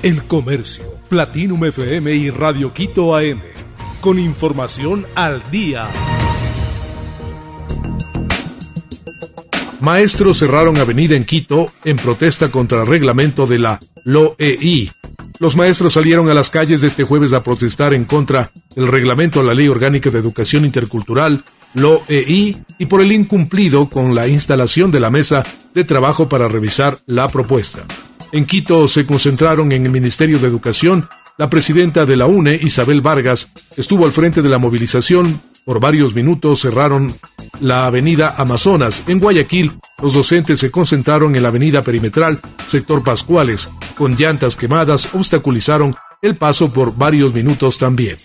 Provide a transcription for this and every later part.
El Comercio, Platinum FM y Radio Quito AM. Con información al día. Maestros cerraron avenida en Quito en protesta contra el reglamento de la LOEI. Los maestros salieron a las calles este jueves a protestar en contra del reglamento a la Ley Orgánica de Educación Intercultural, LOEI, y por el incumplido con la instalación de la mesa de trabajo para revisar la propuesta. En Quito se concentraron en el Ministerio de Educación. La presidenta de la UNE, Isabel Vargas, estuvo al frente de la movilización. Por varios minutos cerraron la avenida Amazonas. En Guayaquil, los docentes se concentraron en la avenida perimetral, sector Pascuales, con llantas quemadas, obstaculizaron el paso por varios minutos también.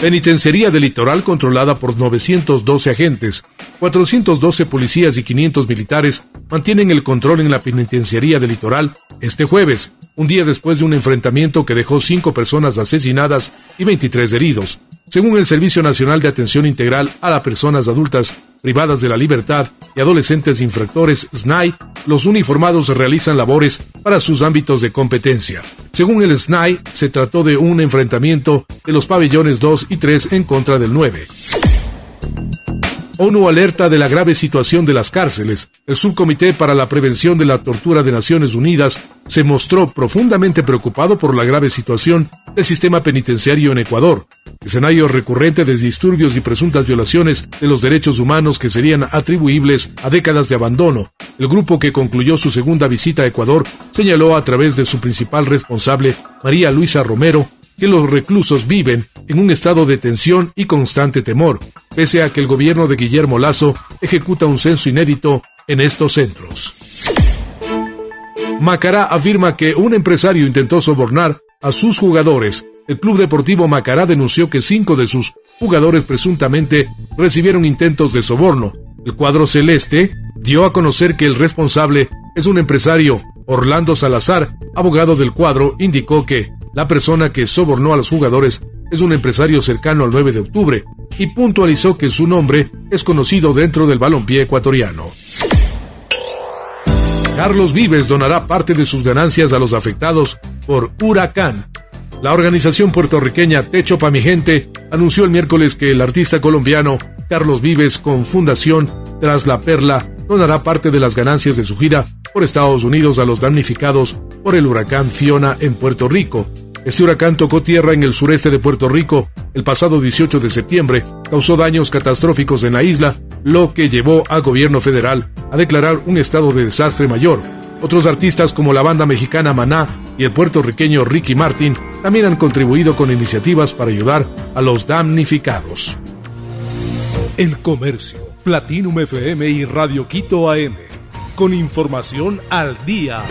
Penitenciaría del Litoral controlada por 912 agentes, 412 policías y 500 militares mantienen el control en la penitenciaría del Litoral este jueves, un día después de un enfrentamiento que dejó cinco personas asesinadas y 23 heridos. Según el Servicio Nacional de Atención Integral a las Personas Adultas Privadas de la Libertad y Adolescentes Infractores, SNAI, los uniformados realizan labores para sus ámbitos de competencia. Según el SNAI, se trató de un enfrentamiento de los pabellones 2 y 3 en contra del 9. ONU alerta de la grave situación de las cárceles. El Subcomité para la Prevención de la Tortura de Naciones Unidas se mostró profundamente preocupado por la grave situación del sistema penitenciario en Ecuador, escenario recurrente de disturbios y presuntas violaciones de los derechos humanos que serían atribuibles a décadas de abandono. El grupo que concluyó su segunda visita a Ecuador señaló a través de su principal responsable, María Luisa Romero, que los reclusos viven en un estado de tensión y constante temor, pese a que el gobierno de Guillermo Lazo ejecuta un censo inédito en estos centros. Macará afirma que un empresario intentó sobornar a sus jugadores. El Club Deportivo Macará denunció que cinco de sus jugadores presuntamente recibieron intentos de soborno. El cuadro celeste dio a conocer que el responsable es un empresario. Orlando Salazar, abogado del cuadro, indicó que la persona que sobornó a los jugadores es un empresario cercano al 9 de octubre y puntualizó que su nombre es conocido dentro del balompié ecuatoriano. Carlos Vives donará parte de sus ganancias a los afectados por huracán. La organización puertorriqueña Techo Pa' Mi Gente anunció el miércoles que el artista colombiano Carlos Vives con Fundación Tras la Perla donará parte de las ganancias de su gira por Estados Unidos a los damnificados por el huracán Fiona en Puerto Rico, este huracán tocó tierra en el sureste de Puerto Rico el pasado 18 de septiembre, causó daños catastróficos en la isla, lo que llevó al gobierno federal a declarar un estado de desastre mayor. Otros artistas como la banda mexicana Maná y el puertorriqueño Ricky Martin también han contribuido con iniciativas para ayudar a los damnificados. El Comercio, Platinum FM y Radio Quito AM, con información al día.